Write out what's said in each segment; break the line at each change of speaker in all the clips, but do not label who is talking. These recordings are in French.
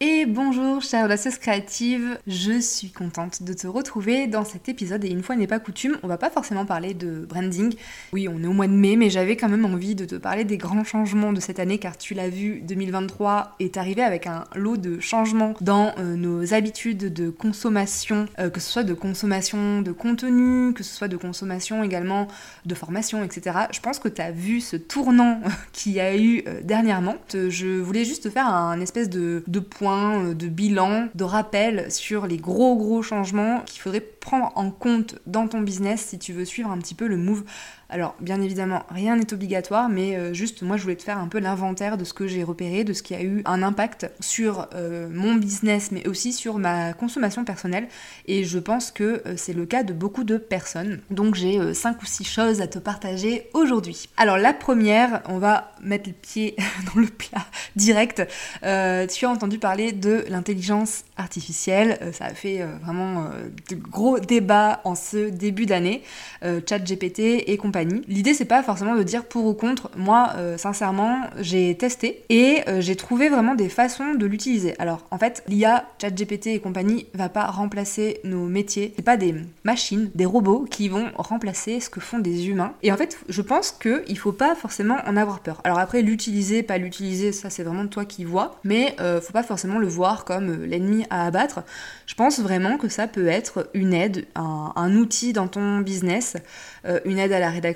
Et bonjour chère audacieuse créative, je suis contente de te retrouver dans cet épisode et une fois n'est pas coutume, on va pas forcément parler de branding. Oui, on est au mois de mai, mais j'avais quand même envie de te parler des grands changements de cette année car tu l'as vu, 2023 est arrivé avec un lot de changements dans euh, nos habitudes de consommation, euh, que ce soit de consommation de contenu, que ce soit de consommation également de formation, etc. Je pense que tu as vu ce tournant qu'il y a eu euh, dernièrement. Je voulais juste faire un espèce de point euh, de bilan, de rappel sur les gros gros changements qu'il faudrait prendre en compte dans ton business si tu veux suivre un petit peu le move alors, bien évidemment, rien n'est obligatoire, mais euh, juste, moi, je voulais te faire un peu l'inventaire de ce que j'ai repéré, de ce qui a eu un impact sur euh, mon business, mais aussi sur ma consommation personnelle. Et je pense que euh, c'est le cas de beaucoup de personnes. Donc, j'ai cinq ou six choses à te partager aujourd'hui. Alors, la première, on va mettre le pied dans le plat direct. tu as entendu parler de l'intelligence artificielle. ça a fait vraiment de gros débats en ce début d'année. Chat GPT et compagnie L'idée c'est pas forcément de dire pour ou contre. Moi, euh, sincèrement, j'ai testé et euh, j'ai trouvé vraiment des façons de l'utiliser. Alors en fait, l'IA, ChatGPT et compagnie va pas remplacer nos métiers. C'est pas des machines, des robots qui vont remplacer ce que font des humains. Et en fait, je pense que il faut pas forcément en avoir peur. Alors après, l'utiliser, pas l'utiliser, ça c'est vraiment toi qui vois. Mais euh, faut pas forcément le voir comme l'ennemi à abattre. Je pense vraiment que ça peut être une aide, un, un outil dans ton business, une aide à la rédaction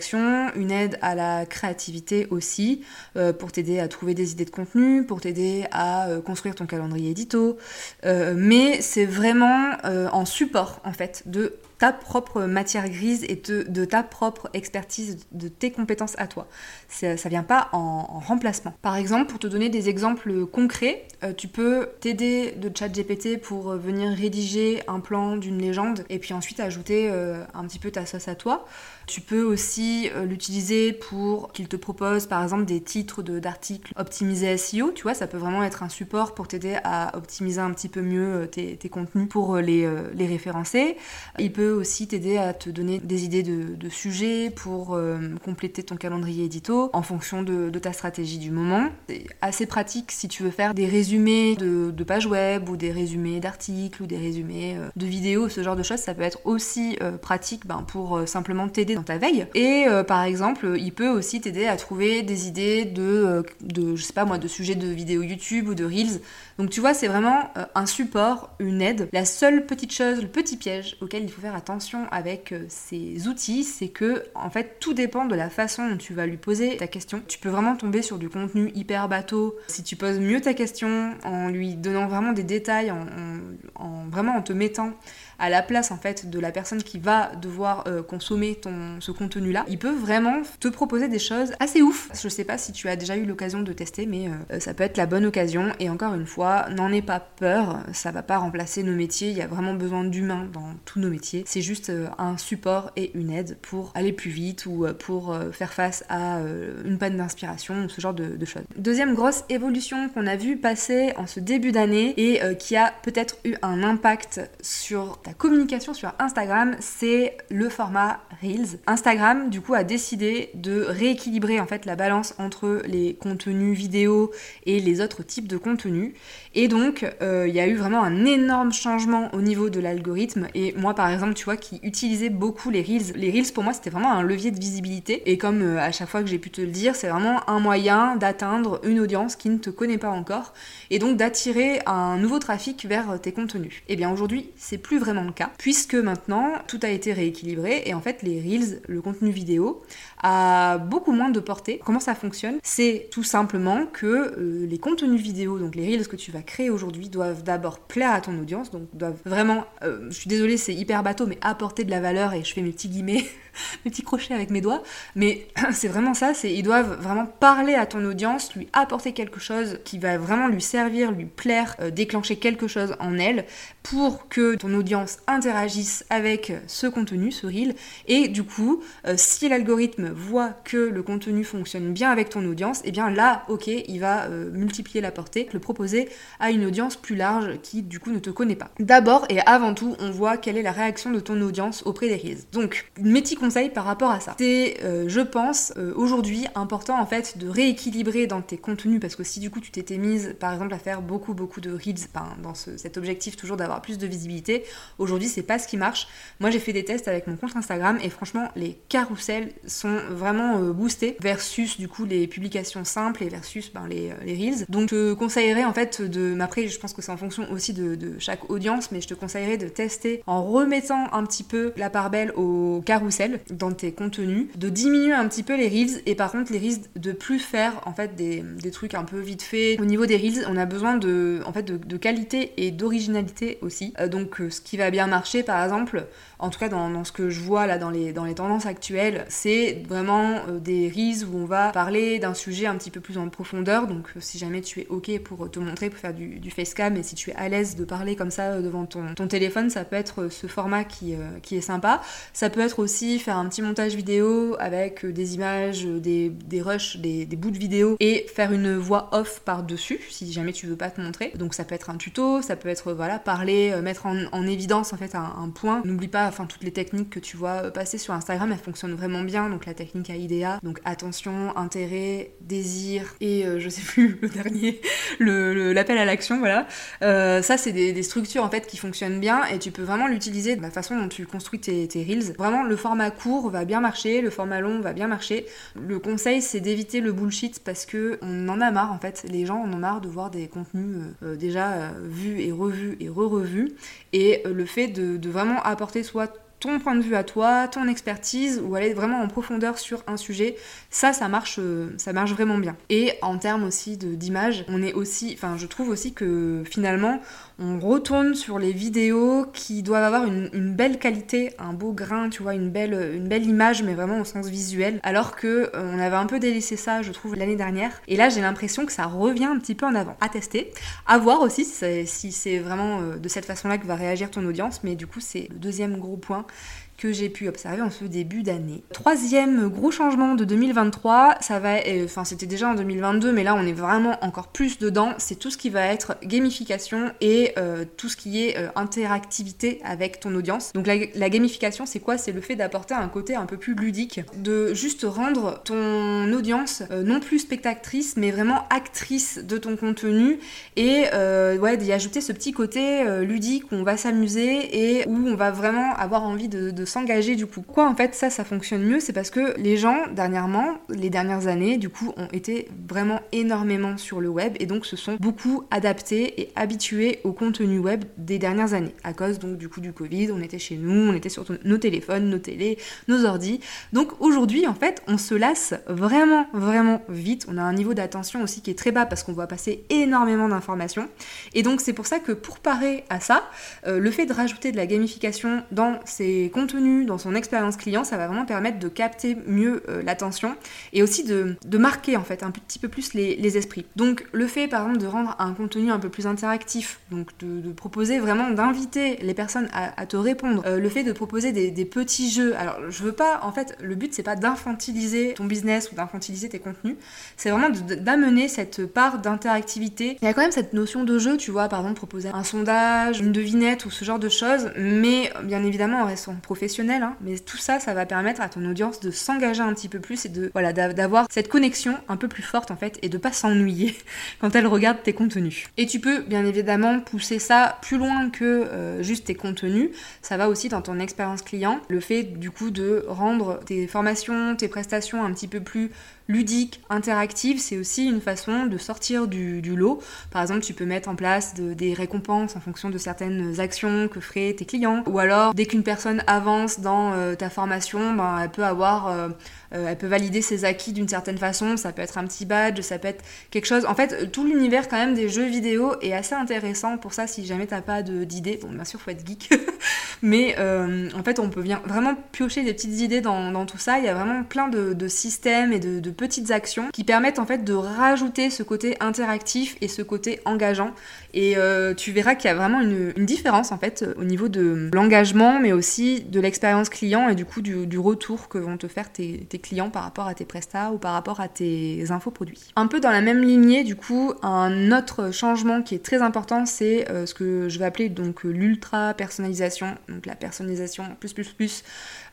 une aide à la créativité aussi, euh, pour t'aider à trouver des idées de contenu, pour t'aider à euh, construire ton calendrier édito. Euh, mais c'est vraiment en support en fait de ta propre matière grise et de, ta propre expertise, de tes compétences à toi. Ça, ça vient pas en, remplacement. Par exemple, pour te donner des exemples concrets, euh, tu peux t'aider de ChatGPT pour venir rédiger un plan d'une légende et puis ensuite ajouter euh, un petit peu ta sauce à toi. Tu peux aussi euh, l'utiliser pour qu'il te propose par exemple des titres d'articles optimisés SEO. Tu vois, ça peut vraiment être un support pour t'aider à optimiser un petit peu mieux tes, contenus pour les, les référencer. Il peut aussi t'aider à te donner des idées de, sujets pour euh, compléter ton calendrier édito en fonction de, ta stratégie du moment. C'est assez pratique si tu veux faire des résumés de, pages web ou des résumés d'articles ou des résumés euh, de vidéos, ce genre de choses. Ça peut être aussi euh, pratique ben, pour simplement t'aider dans ta veille. Et par exemple, il peut aussi t'aider à trouver des idées de, de, je sais pas moi, de sujets de vidéos YouTube ou de Reels. Donc tu vois, c'est vraiment un support, une aide. La seule petite chose, le petit piège auquel il faut faire attention avec euh, ces outils, c'est que en fait tout dépend de la façon dont tu vas lui poser ta question. Tu peux vraiment tomber sur du contenu hyper bateau si tu poses mieux ta question en lui donnant vraiment des détails, en vraiment en te mettant à la place en fait de la personne qui va devoir euh, consommer ton, ce contenu là, il peut vraiment te proposer des choses assez ouf. Je sais pas si tu as déjà eu l'occasion de tester, mais euh, ça peut être la bonne occasion. Et encore une fois, n'en aie pas peur, ça va pas remplacer nos métiers. Il y a vraiment besoin d'humains dans tous nos métiers. C'est juste euh, un support et une aide pour aller plus vite ou pour faire face à une panne d'inspiration ou ce genre de, de, choses. Deuxième grosse évolution qu'on a vu passer en ce début d'année et qui a peut-être eu un impact sur ta communication sur Instagram, c'est le format Reels. Instagram, du coup, a décidé de rééquilibrer en fait la balance entre les contenus vidéo et les autres types de contenus. Et donc, euh, il y a eu vraiment un énorme changement au niveau de l'algorithme. Et moi, par exemple, tu vois, qui utilisais beaucoup les Reels, les Reels pour moi, c'était vraiment un levier de visibilité. Et comme euh, à chaque fois que j'ai pu te le dire, c'est vraiment un moyen d'atteindre une audience qui ne te connaît pas encore. Et donc d'attirer un nouveau trafic vers tes contenus. Et bien aujourd'hui, c'est plus vraiment le cas, puisque maintenant tout a été rééquilibré et en fait les Reels, le contenu vidéo, a beaucoup moins de portée. Comment ça fonctionne? C'est tout simplement que euh, les contenus vidéo, donc les Reels que tu vas créer aujourd'hui, doivent d'abord plaire à ton audience, donc doivent vraiment, euh, je suis désolée c'est hyper bateau, mais apporter de la valeur et je fais mes petits guillemets mes petits crochets avec mes doigts. Mais c'est vraiment ça, c'est ils doivent vraiment parler à ton audience, lui apporter quelque chose qui va vraiment lui servir, lui plaire, euh, déclencher quelque chose en elle pour que ton audience interagisse avec ce contenu, ce reel. Et du coup, euh, si l'algorithme voit que le contenu fonctionne bien avec ton audience, et eh bien là, ok, il va euh, multiplier la portée, le proposer à une audience plus large qui du coup ne te connaît pas. D'abord et avant tout, on voit quelle est la réaction de ton audience auprès des reels. Donc, une petit conseil par rapport à ça. C'est, euh, je pense, aujourd'hui important en fait de rééquilibrer dans tes contenus parce que si du coup tu t'étais mise par exemple à faire beaucoup beaucoup de reels, dans cet objectif toujours d'avoir plus de visibilité, aujourd'hui c'est pas ce qui marche. Moi j'ai fait des tests avec mon compte Instagram et franchement les carousels sont vraiment euh, boostés versus du coup les publications simples et versus ben, les, les, reels. Donc je te conseillerais en fait de, mais après je pense que c'est en fonction aussi de, de chaque audience, mais je te conseillerais de tester en remettant un petit peu la part belle au carrousel dans tes contenus, de diminuer un petit peu les reels et par contre les reels de plus faire en fait des, trucs un peu vite fait. Au niveau des reels, on a besoin de, en fait, de, qualité et d'originalité aussi. Euh, donc euh, ce qui va bien marcher par exemple, en tout cas dans, ce que je vois là dans les, dans les tendances actuelles, c'est vraiment euh, des reels où on va parler d'un sujet un petit peu plus en profondeur. Donc si jamais tu es ok pour te montrer, pour faire du, du facecam et si tu es à l'aise de parler comme ça devant ton, ton téléphone, ça peut être ce format qui, qui est sympa. Ça peut être aussi faire un petit montage vidéo avec euh, des images, euh, des, des rushs, des, bouts de vidéo et faire une voix off par-dessus si jamais tu veux pas te montrer. Donc ça peut être un tuto, ça peut être voilà parler, euh, mettre en, évidence en fait un, point. N'oublie pas enfin toutes les techniques que tu vois passer sur Instagram, elles fonctionnent vraiment bien. Donc la technique AIDA, donc attention, intérêt, désir et je sais plus le dernier, l'appel à l'action, voilà. ça c'est des, structures en fait qui fonctionnent bien et tu peux vraiment l'utiliser de la façon dont tu construis tes, reels. Vraiment le format court va bien marcher, le format long va bien marcher. Le conseil, c'est d'éviter le bullshit parce que on en a marre en fait. Les gens en ont marre de voir des contenus euh, euh, déjà euh, vus et revus et re-revus. Et le fait de, vraiment apporter soit ton point de vue à toi, ton expertise, ou aller vraiment en profondeur sur un sujet, ça, ça marche, ça marche vraiment bien. Et en termes aussi d'image, on est aussi, enfin, je trouve aussi que finalement, on retourne sur les vidéos qui doivent avoir une, belle qualité, un beau grain, tu vois, une belle, image, mais vraiment au sens visuel. Alors que euh, on avait un peu délaissé ça, je trouve, l'année dernière. Et là, j'ai l'impression que ça revient un petit peu en avant. À tester, à voir aussi si c'est vraiment euh, de cette façon-là que va réagir ton audience. Mais du coup, c'est le deuxième gros point que j'ai pu observer en ce début d'année. Troisième gros changement de 2023, ça va, euh, enfin c'était déjà en 2022, mais là on est vraiment encore plus dedans, c'est tout ce qui va être gamification et euh, tout ce qui est euh, interactivité avec ton audience. Donc la, gamification c'est quoi? C'est le fait d'apporter un côté un peu plus ludique, de juste rendre ton audience non plus spectatrice, mais vraiment actrice de ton contenu et ouais d'y ajouter ce petit côté ludique où on va s'amuser et où on va vraiment avoir envie de, de s'engager du coup. Quoi en fait ça ça fonctionne mieux C'est parce que les gens dernièrement, les dernières années du coup ont été vraiment énormément sur le web et donc se sont beaucoup adaptés et habitués au contenu web des dernières années. À cause donc du coup du Covid, on était chez nous, on était sur nos téléphones, nos télés, nos ordis. Donc aujourd'hui en fait on se lasse vraiment vraiment vite. On a un niveau d'attention aussi qui est très bas parce qu'on va passer énormément d'informations. Et donc c'est pour ça que pour parer à ça, euh, le fait de rajouter de la gamification dans ces contenus dans son expérience client, ça va vraiment permettre de capter mieux euh, l'attention et aussi de, marquer en fait un petit peu plus les, esprits. Donc le fait par exemple de rendre un contenu un peu plus interactif, donc de, proposer vraiment d'inviter les personnes à, te répondre, euh, le fait de proposer des, petits jeux. Alors je veux pas, en fait, le but c'est pas d'infantiliser ton business ou d'infantiliser tes contenus, c'est vraiment d'amener cette part d'interactivité. Il y a quand même cette notion de jeu, tu vois, par exemple proposer un sondage, une devinette ou ce genre de choses, mais bien évidemment en restant Hein. mais tout ça, ça va permettre à ton audience de s'engager un petit peu plus et de voilà d'avoir cette connexion un peu plus forte en fait et de pas s'ennuyer quand elle regarde tes contenus. Et tu peux bien évidemment pousser ça plus loin que euh, juste tes contenus. Ça va aussi dans ton expérience client, le fait du coup de rendre tes formations, tes prestations un petit peu plus ludique, interactive, c'est aussi une façon de sortir du, lot. Par exemple, tu peux mettre en place des récompenses en fonction de certaines actions que feraient tes clients. Ou alors, dès qu'une personne avance dans euh, ta formation, ben, elle peut avoir... Euh, euh, elle peut valider ses acquis d'une certaine façon, ça peut être un petit badge, ça peut être quelque chose. En fait, tout l'univers quand même des jeux vidéo est assez intéressant pour ça si jamais t'as pas d'idées. Bon, bien sûr, faut être geek, mais en fait, on peut vraiment piocher des petites idées dans, tout ça. Il y a vraiment plein de, systèmes et de, petites actions qui permettent en fait de rajouter ce côté interactif et ce côté engageant. Et tu verras qu'il y a vraiment une, différence en fait au niveau de l'engagement, mais aussi de l'expérience client et du coup du, retour que vont te faire tes, clients par rapport à tes prestats ou par rapport à tes infoproduits. Un peu dans la même lignée, du coup, un autre changement qui est très important, c'est euh, ce que je vais appeler donc l'ultra personnalisation, donc la personnalisation plus plus plus.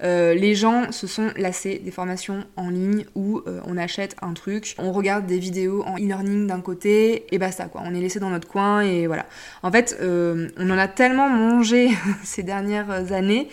Euh, les gens se sont lassés des formations en ligne où euh, on achète un truc, on regarde des vidéos en e-learning d'un côté et basta quoi. On est laissé dans notre coin et voilà. En fait, on en a tellement mangé ces dernières années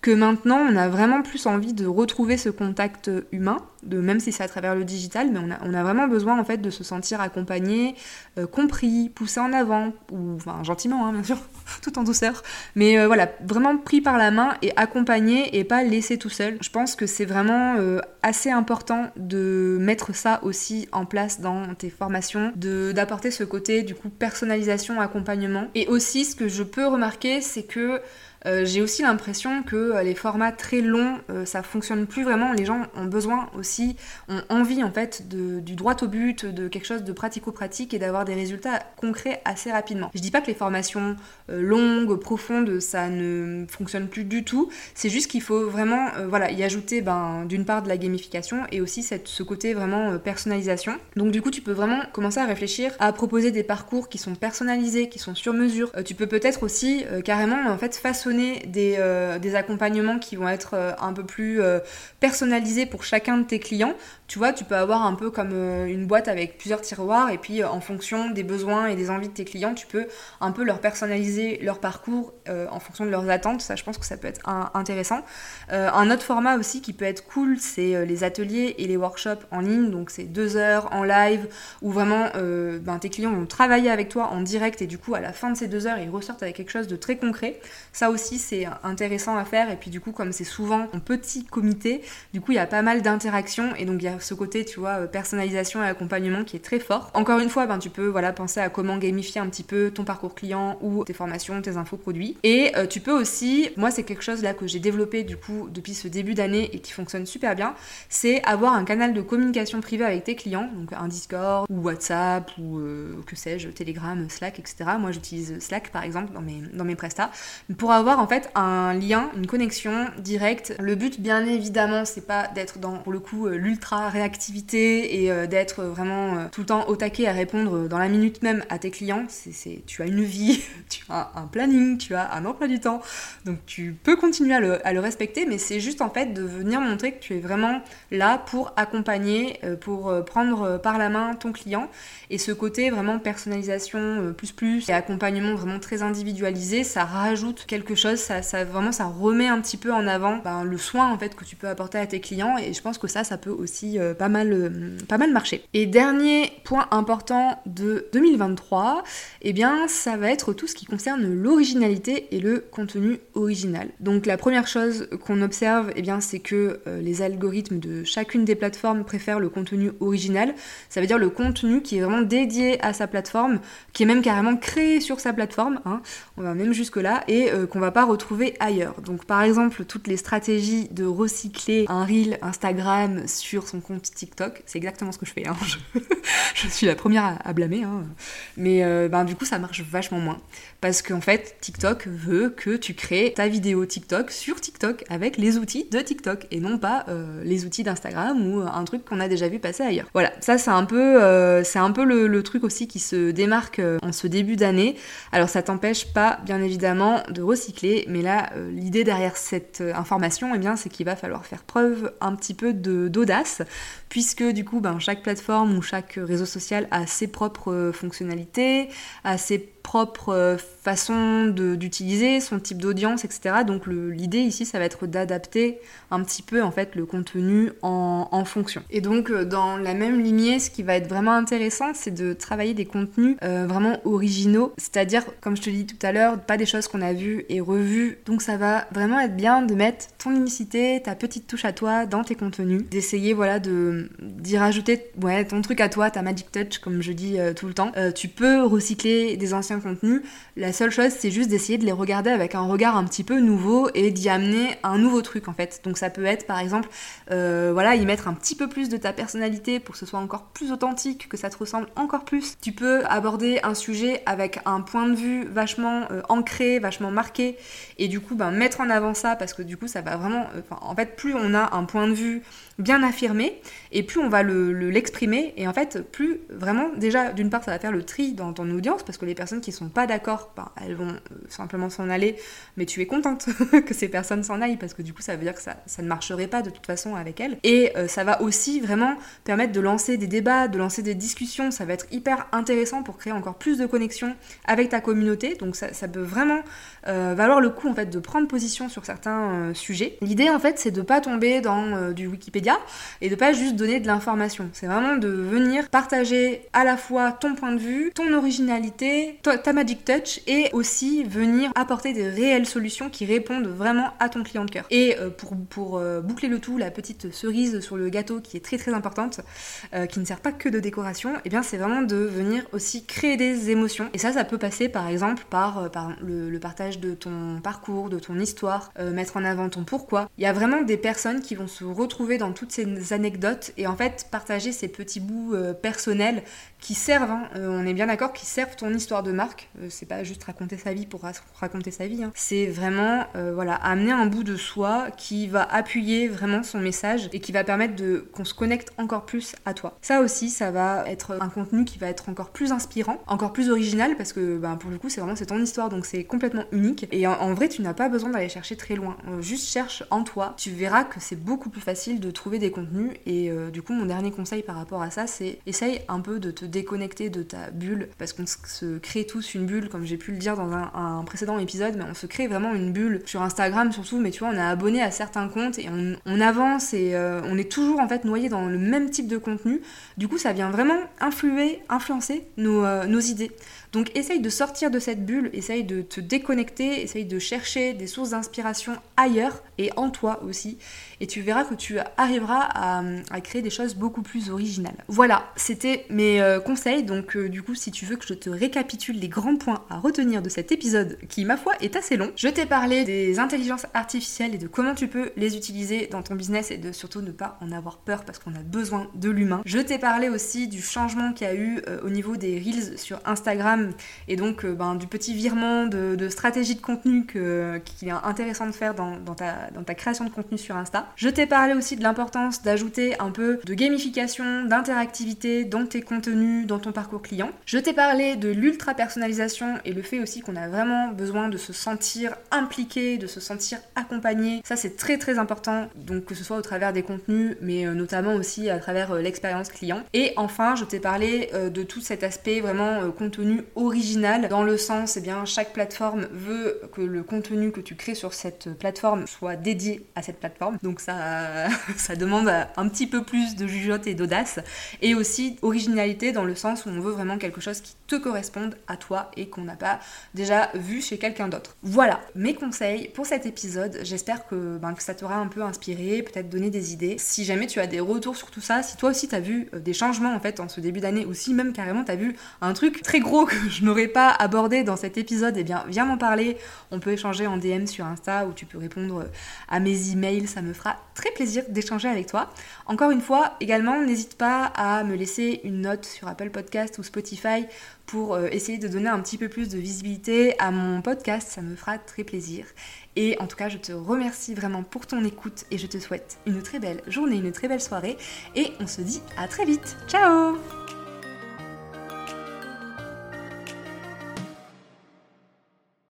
que maintenant on a vraiment plus envie de retrouver ce contact humain, même si c'est à travers le digital, mais on a, on a, vraiment besoin en fait de se sentir accompagné, euh, compris, poussé en avant, ou enfin gentiment hein, bien sûr, tout en douceur, mais euh, voilà, vraiment pris par la main et accompagné et pas laissé tout seul. Je pense que c'est vraiment euh, assez important de mettre ça aussi en place dans tes formations, d'apporter ce côté du coup personnalisation, accompagnement. Et aussi ce que je peux remarquer, c'est que euh, j'ai aussi l'impression que euh, les formats très longs, euh, ça fonctionne plus vraiment. Les gens ont besoin aussi, ont envie en fait du droit au but, de quelque chose de pratico-pratique et d'avoir des résultats concrets assez rapidement. Je dis pas que les formations longues, profondes, ça ne fonctionne plus du tout. C'est juste qu'il faut vraiment, voilà, y ajouter ben, d'une part de la gamification et aussi ce côté vraiment personnalisation. Donc du coup, tu peux vraiment commencer à réfléchir à proposer des parcours qui sont personnalisés, qui sont sur mesure. tu peux peut-être aussi carrément en fait façonner euh, des, accompagnements qui vont être euh, un peu plus euh, personnalisés pour chacun de tes clients. Tu vois, tu peux avoir un peu comme une boîte avec plusieurs tiroirs et puis en fonction des besoins et des envies de tes clients, tu peux un peu leur personnaliser leur parcours en fonction de leurs attentes. Ça, je pense que ça peut être intéressant. un autre format aussi qui peut être cool, c'est les ateliers et les workshops en ligne. Donc c'est deux heures en live où vraiment ben, tes clients vont travailler avec toi en direct et du coup à la fin de ces deux heures, ils ressortent avec quelque chose de très concret. Ça aussi, c'est intéressant à faire. Et puis du coup, comme c'est souvent en petit comité, du coup, il y a pas mal d'interactions. Et donc, il y a ce côté, tu vois, euh, personnalisation et accompagnement qui est très fort. Encore une fois, ben, tu peux voilà, penser à comment gamifier un petit peu ton parcours client ou tes formations, tes infos produits. Et euh, tu peux aussi, moi, c'est quelque chose là que j'ai développé du coup depuis ce début d'année et qui fonctionne super bien, c'est avoir un canal de communication privée avec tes clients, donc un Discord ou WhatsApp ou euh, que sais-je, Telegram, Slack, etc. Moi, j'utilise Slack par exemple dans mes, dans mes prestats pour avoir en fait un lien, une connexion directe. Le but, bien évidemment, c'est pas d'être dans, pour le coup, euh, l'ultra réactivité et euh, d'être vraiment euh, tout le temps au taquet à répondre dans la minute même à tes clients. C'est, tu as une vie, tu as un planning, tu as un emploi du temps, donc tu peux continuer à le, respecter, mais c'est juste en fait de venir montrer que tu es vraiment là pour accompagner, pour prendre par la main ton client. Et ce côté vraiment personnalisation plus plus et accompagnement vraiment très individualisé, ça rajoute quelque chose ça, vraiment ça remet un petit peu en avant ben, le soin en fait que tu peux apporter à tes clients et je pense que ça, ça peut aussi euh, pas, mal, euh, pas mal marcher. Et dernier point important de 2023, eh bien ça va être tout ce qui concerne l'originalité et le contenu original. Donc la première chose qu'on observe, eh bien c'est que euh, les algorithmes de chacune des plateformes préfèrent le contenu original. Ça veut dire le contenu qui est vraiment dédié à sa plateforme, qui est même carrément créé sur sa plateforme. Hein. On va même jusque là et qu'on va pas retrouver ailleurs. Donc par exemple, toutes les stratégies de recycler un reel Instagram sur son compte TikTok, c'est exactement ce que je fais. Hein. Je, suis la première à, blâmer. Hein. Mais euh, ben, du coup, ça marche vachement moins. Parce qu'en fait, TikTok veut que tu crées ta vidéo TikTok sur TikTok avec les outils de TikTok et non pas euh, les outils d'Instagram ou un truc qu'on a déjà vu passer ailleurs. Voilà, ça c'est un peu, euh, c'est un peu le, truc aussi qui se démarque en ce début d'année. Alors ça t'empêche pas, bien évidemment, de recycler mais là, euh, l'idée derrière cette euh, information, eh bien, c'est qu'il va falloir faire preuve un petit peu d'audace, puisque du coup, ben, chaque plateforme ou chaque réseau social a ses propres fonctionnalités, a ses propre euh, façon d'utiliser, son type d'audience, etc. Donc l'idée ici, ça va être d'adapter un petit peu en fait le contenu en, fonction. Et donc euh, dans la même lignée, ce qui va être vraiment intéressant, c'est de travailler des contenus euh, vraiment originaux, c'est-à-dire comme je te dis tout à l'heure, pas des choses qu'on a vues et revues. Donc ça va vraiment être bien de mettre ton unicité, ta petite touche à toi dans tes contenus, d'essayer voilà de d'y rajouter ouais ton truc à toi, ta magic touch comme je dis tout le temps. tu peux recycler des anciens contenus. La seule chose, c'est juste d'essayer de les regarder avec un regard un petit peu nouveau et d'y amener un nouveau truc en fait. Donc ça peut être par exemple, euh, voilà, y mettre un petit peu plus de ta personnalité pour que ce soit encore plus authentique, que ça te ressemble encore plus. Tu peux aborder un sujet avec un point de vue vachement euh, ancré, vachement marqué, et du coup, ben, mettre en avant ça parce que du coup, ça va vraiment. Euh, en fait, plus on a un point de vue bien affirmé, et plus on va le, l'exprimer, et en fait, plus vraiment, déjà, d'une part, ça va faire le tri dans ton audience parce que les personnes qui sont pas d'accord, ben, elles vont euh, simplement s'en aller, mais tu es contente que ces personnes s'en aillent parce que du coup, ça veut dire que ça, ça ne marcherait pas de toute façon avec elles. Et euh, ça va aussi vraiment permettre de lancer des débats, de lancer des discussions, ça va être hyper intéressant pour créer encore plus de connexions avec ta communauté, donc ça, peut vraiment euh, valoir le coup en fait de prendre position sur certains sujets. L'idée en fait, c'est de pas tomber dans du Wikipédia et de pas juste donner de l'information. C'est vraiment de venir partager à la fois ton point de vue, ton originalité, ta magic touch et aussi venir apporter des réelles solutions qui répondent vraiment à ton client de cœur. Et euh, pour, pour euh, boucler le tout, la petite cerise sur le gâteau qui est très très importante, euh, qui ne sert pas que de décoration, et eh bien c'est vraiment de venir aussi créer des émotions. Et ça, ça peut passer par exemple par, le, partage de ton parcours, de ton histoire, mettre en avant ton pourquoi. Il y a vraiment des personnes qui vont se retrouver dans toutes ces anecdotes et en fait partager ces petits bouts personnels qui servent, hein, on est bien d'accord, qui servent ton histoire de marque. Euh, c'est pas juste raconter sa vie pour raconter sa vie. Hein. C'est vraiment euh, voilà amener un bout de soi qui va appuyer vraiment son message et qui va permettre de qu'on se connecte encore plus à toi. Ça aussi, ça va être un contenu qui va être encore plus inspirant, encore plus original parce que ben, pour le coup, c'est vraiment c'est ton histoire donc c'est complètement unique. Et en, vrai, tu n'as pas besoin d'aller chercher très loin. juste cherche en toi. Tu verras que c'est beaucoup plus facile de trouver des contenus. Et du coup, mon dernier conseil par rapport à ça, c'est essaye un peu de te déconnecter de ta bulle, parce qu'on se crée tous une bulle, comme j'ai pu le dire dans un, précédent épisode, mais on se crée vraiment une bulle sur Instagram surtout, mais tu vois, on est abonné à certains comptes et on, avance et euh, on est toujours en fait noyé dans le même type de contenu. Du coup, ça vient vraiment influer, influencer nos, euh, nos idées. Donc essaye de sortir de cette bulle, essaye de te déconnecter, essaye de chercher des sources d'inspiration ailleurs et en toi aussi. Et tu verras que tu arriveras à, créer des choses beaucoup plus originales. Voilà, c'était mes euh, conseils. Donc euh, du coup, si tu veux que je te récapitule les grands points à retenir de cet épisode, qui ma foi est assez long, je t'ai parlé des intelligences artificielles et de comment tu peux les utiliser dans ton business et de surtout ne pas en avoir peur parce qu'on a besoin de l'humain. Je t'ai parlé aussi du changement qu'il y a eu euh, au niveau des reels sur Instagram et donc euh, ben, du petit virement de, stratégie de contenu qu'il est intéressant de faire dans, ta, dans ta création de contenu sur Insta. Je t'ai parlé aussi de l'importance d'ajouter un peu de gamification, d'interactivité dans tes contenus, dans ton parcours client. Je t'ai parlé de l'ultra personnalisation et le fait aussi qu'on a vraiment besoin de se sentir impliqué, de se sentir accompagné. Ça c'est très très important, donc que ce soit au travers des contenus, mais euh, notamment aussi à travers euh, l'expérience client. Et enfin, je t'ai parlé de tout cet aspect vraiment contenu original dans le sens, eh bien, chaque plateforme veut que le contenu que tu crées sur cette plateforme soit dédié à cette plateforme. Donc ça, ça demande un petit peu plus de jugeote et d'audace. Et aussi originalité dans le sens où on veut vraiment quelque chose qui te corresponde à toi et qu'on n'a pas déjà vu chez quelqu'un d'autre. Voilà mes conseils pour cet épisode. J'espère que, ben, que ça t'aura un peu inspiré, peut-être donné des idées. Si jamais tu as des retours sur tout ça, si toi aussi tu as vu euh, des changements en fait en ce début d'année, ou si même carrément tu as vu un truc très gros que je n'aurais pas abordé dans cet épisode, eh bien viens m'en parler. On peut échanger en DM sur Insta ou tu peux répondre à mes emails, ça me fera très plaisir d'échanger avec toi. Encore une fois, également, n'hésite pas à me laisser une note sur Apple Podcast ou Spotify pour euh, essayer de donner un petit peu plus de visibilité à mon podcast, ça me fera très plaisir. Et en tout cas, je te remercie vraiment pour ton écoute et je te souhaite une très belle journée, une très belle soirée et on se dit à très vite. Ciao